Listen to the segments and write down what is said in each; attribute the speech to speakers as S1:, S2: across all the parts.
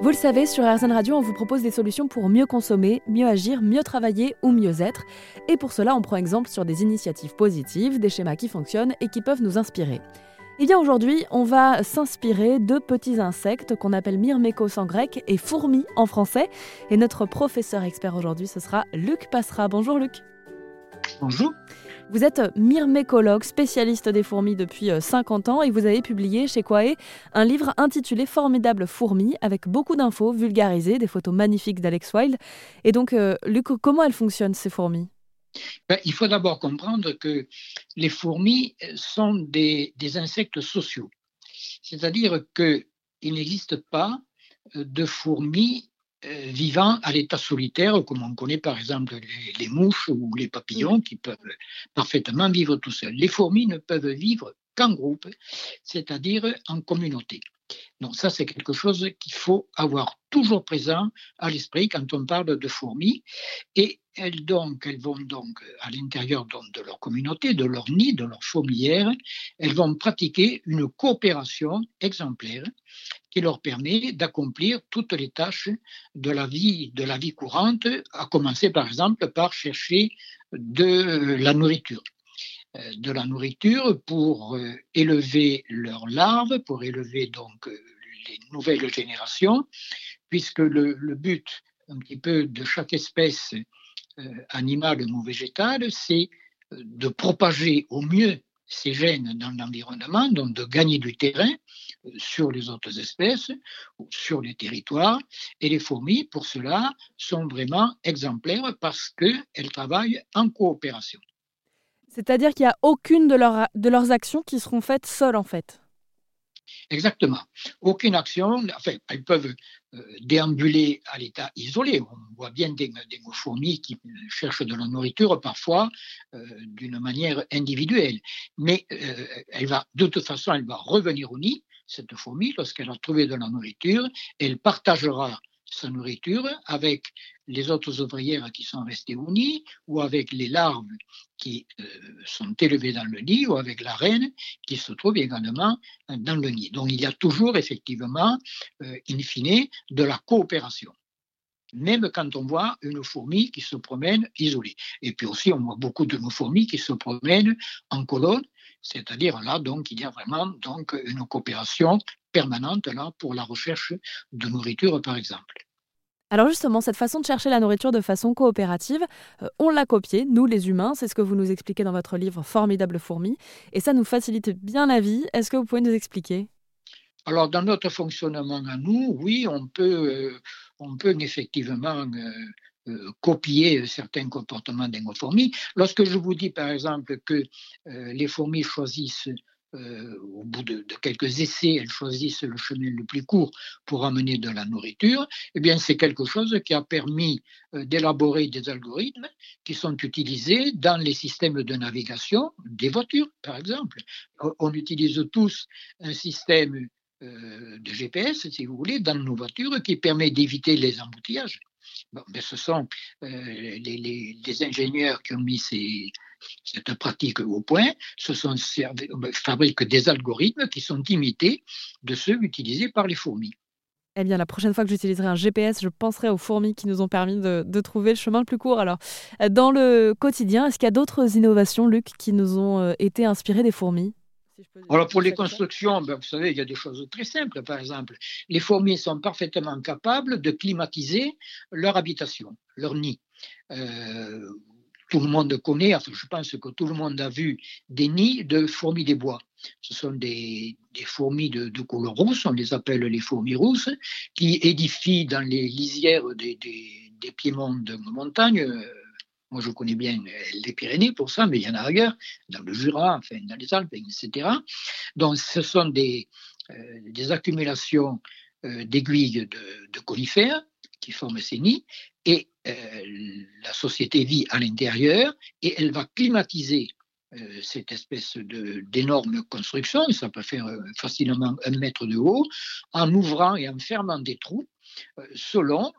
S1: Vous le savez, sur RZN Radio, on vous propose des solutions pour mieux consommer, mieux agir, mieux travailler ou mieux être. Et pour cela, on prend exemple sur des initiatives positives, des schémas qui fonctionnent et qui peuvent nous inspirer. Eh bien aujourd'hui, on va s'inspirer de petits insectes qu'on appelle myrmécos en grec et fourmis en français. Et notre professeur expert aujourd'hui, ce sera Luc Passera. Bonjour Luc.
S2: Bonjour.
S1: Vous êtes myrmécologue, spécialiste des fourmis depuis 50 euh, ans et vous avez publié chez Quae un livre intitulé Formidable fourmis avec beaucoup d'infos vulgarisées, des photos magnifiques d'Alex Wild. Et donc, euh, Luc, comment elles fonctionnent ces fourmis?
S2: Ben, il faut d'abord comprendre que les fourmis sont des, des insectes sociaux. C'est-à-dire qu'il n'existe pas euh, de fourmis euh, vivant à l'état solitaire, comme on connaît par exemple les, mouches ou les papillons qui peuvent parfaitement vivre tout seuls. Les fourmis ne peuvent vivre qu'en groupe, c'est-à-dire en communauté. Donc ça, c'est quelque chose qu'il faut avoir toujours présent à l'esprit quand on parle de fourmis. Et elles, donc, elles vont donc à l'intérieur de leur communauté, de leur nid, de leur fourmilière, elles vont pratiquer une coopération exemplaire qui leur permet d'accomplir toutes les tâches de la vie, de la vie courante, à commencer par exemple par chercher de la nourriture. Euh, de la nourriture pour euh, élever leurs larves, pour élever donc euh, les nouvelles générations, puisque le, but un petit peu de chaque espèce animale ou végétale, c'est de propager au mieux ces gènes dans l'environnement, donc de gagner du terrain sur les autres espèces sur les territoires. Et les fourmis, pour cela, sont vraiment exemplaires parce qu'elles travaillent en coopération.
S1: C'est-à-dire qu'il n'y a aucune de, de leurs actions qui seront faites seules, en fait.
S2: Exactement. Aucune action. Enfin, elles peuvent euh, déambuler à l'état isolé. On voit bien des, fourmis qui cherchent de la nourriture parfois euh, d'une manière individuelle. Mais euh, de toute façon, elle va revenir au nid, cette fourmi, lorsqu'elle a trouvé de la nourriture. Elle partagera sa nourriture avec les autres ouvrières qui sont restées au nid, ou avec les larves qui euh, sont élevées dans le nid, ou avec la reine qui se trouve également dans le nid. Donc il y a toujours effectivement, euh, in fine, de la coopération même quand on voit une fourmi qui se promène isolée. Et puis aussi, on voit beaucoup de fourmis qui se promènent en colonne, c'est-à-dire là, donc, il y a vraiment donc, une coopération permanente là pour la recherche de nourriture, par exemple.
S1: Alors justement, cette façon de chercher la nourriture de façon coopérative, euh, on l'a copiée, nous les humains, c'est ce que vous nous expliquez dans votre livre Formidable fourmi, et ça nous facilite bien la vie. Est-ce que vous pouvez nous expliquer?
S2: Alors dans notre fonctionnement à nous, oui, on peut, euh, on peut effectivement euh, copier certains comportements des fourmis. Lorsque je vous dis par exemple que les fourmis choisissent euh, au bout de, quelques essais, elles choisissent le chemin le plus court pour amener de la nourriture, eh bien, c'est quelque chose qui a permis euh, d'élaborer des algorithmes qui sont utilisés dans les systèmes de navigation des voitures, par exemple. On utilise tous un système euh, de GPS, si vous voulez, dans nos voitures qui permet d'éviter les embouteillages. Bon, ben, ce sont les, les, ingénieurs qui ont mis ces, cette pratique au point, ce sont fabriquent des algorithmes qui sont imités de ceux utilisés par les fourmis.
S1: Eh bien, la prochaine fois que j'utiliserai un GPS, je penserai aux fourmis qui nous ont permis de, trouver le chemin le plus court. Alors, dans le quotidien, est-ce qu'il y a d'autres innovations, Luc, qui nous ont euh, été inspirées des fourmis?
S2: Alors pour les constructions, ben, vous savez, il y a des choses très simples. Par exemple, les fourmis sont parfaitement capables de climatiser leur habitation, leur nid. Euh, tout le monde connaît, je pense que tout le monde a vu des nids de fourmis des bois. Ce sont des, fourmis de, couleur rousse, on les appelle les fourmis rousses, qui édifient dans les lisières des, des, piémonts de montagne. Moi, je connais bien les Pyrénées pour ça, mais il y en a ailleurs, dans le Jura, enfin, dans les Alpes, etc. Donc, ce sont des, euh, accumulations euh, d'aiguilles de, de conifères qui forment ces nids, et euh, la société vit à l'intérieur, et elle va climatiser euh, cette espèce d'énorme construction, ça peut faire euh, facilement un mètre de haut, en ouvrant et en fermant des trous selon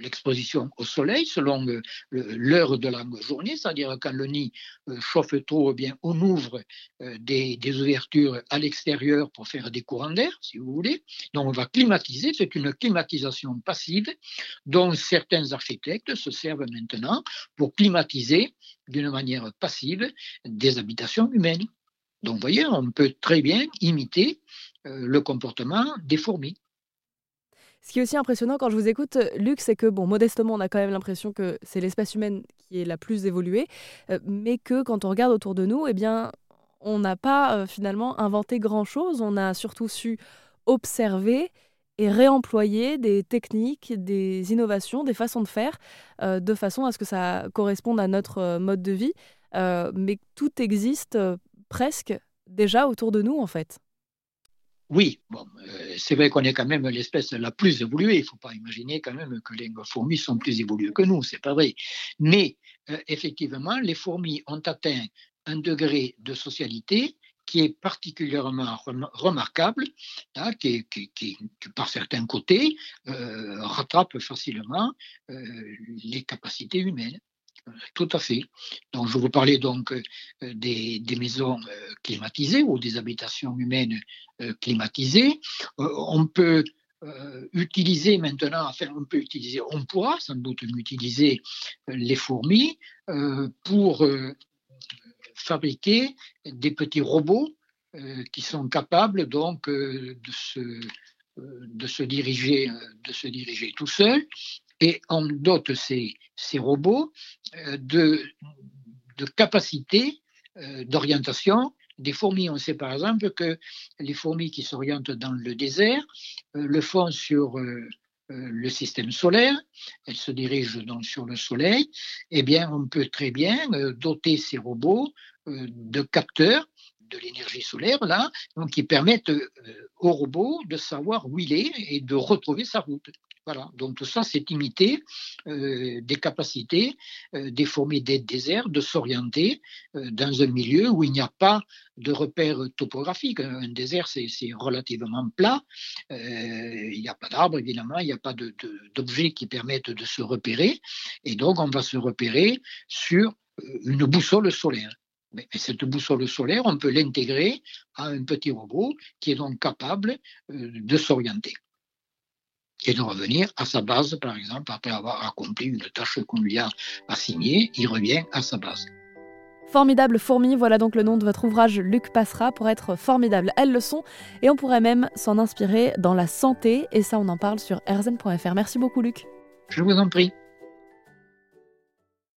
S2: l'exposition au soleil selon l'heure de la journée, c'est-à-dire quand le nid euh, chauffe trop, bien on ouvre euh, des, ouvertures à l'extérieur pour faire des courants d'air, si vous voulez. Donc on va climatiser, c'est une climatisation passive dont certains architectes se servent maintenant pour climatiser d'une manière passive des habitations humaines. Donc vous voyez, on peut très bien imiter euh, le comportement des fourmis.
S1: Ce qui est aussi impressionnant quand je vous écoute, Luc, c'est que, bon, modestement, on a quand même l'impression que c'est l'espèce humaine qui est la plus évoluée, euh, mais que quand on regarde autour de nous, eh bien, on n'a pas euh, finalement inventé grand-chose. On a surtout su observer et réemployer des techniques, des innovations, des façons de faire, euh, de façon à ce que ça corresponde à notre mode de vie. mais tout existe presque déjà autour de nous, en fait.
S2: Oui, bon, euh, c'est vrai qu'on est quand même l'espèce la plus évoluée. Il ne faut pas imaginer quand même que les fourmis sont plus évoluées que nous, c'est pas vrai. Mais euh, effectivement, les fourmis ont atteint un degré de socialité qui est particulièrement remarquable, hein, qui, par certains côtés euh, rattrape facilement les capacités humaines. Tout à fait. Donc, je vous parlais donc euh, des, maisons euh, climatisées ou des habitations humaines euh, climatisées. on peut utiliser maintenant, enfin, on peut utiliser, on pourra sans doute utiliser les fourmis pour fabriquer des petits robots qui sont capables donc de se de se diriger de se diriger tout seuls et on dote ces, robots euh, de, de capacités euh, d'orientation. Des fourmis, on sait par exemple que les fourmis qui s'orientent dans le désert euh, le font sur le système solaire, elles se dirigent donc sur le soleil, eh bien on peut très bien doter ces robots de capteurs de l'énergie solaire là, donc qui permettent au robot de savoir où il est et de retrouver sa route. Voilà, donc tout ça, c'est imiter euh, des capacités euh, des fourmis des déserts de s'orienter euh, dans un milieu où il n'y a pas de repères topographiques. Un désert, c'est relativement plat, il n'y a pas d'arbres, évidemment, il n'y a pas d'objets qui permettent de se repérer, et donc on va se repérer sur une boussole solaire. Mais cette boussole solaire, on peut l'intégrer à un petit robot qui est donc capable de s'orienter et de revenir à sa base, par exemple, après avoir accompli une tâche qu'on lui a assignée, il revient à sa base.
S1: Formidable fourmi, voilà donc le nom de votre ouvrage Luc Passera pour être formidable. Elles le sont et on pourrait même s'en inspirer dans la santé et ça on en parle sur erzen.fr. Merci beaucoup Luc.
S2: Je vous en prie.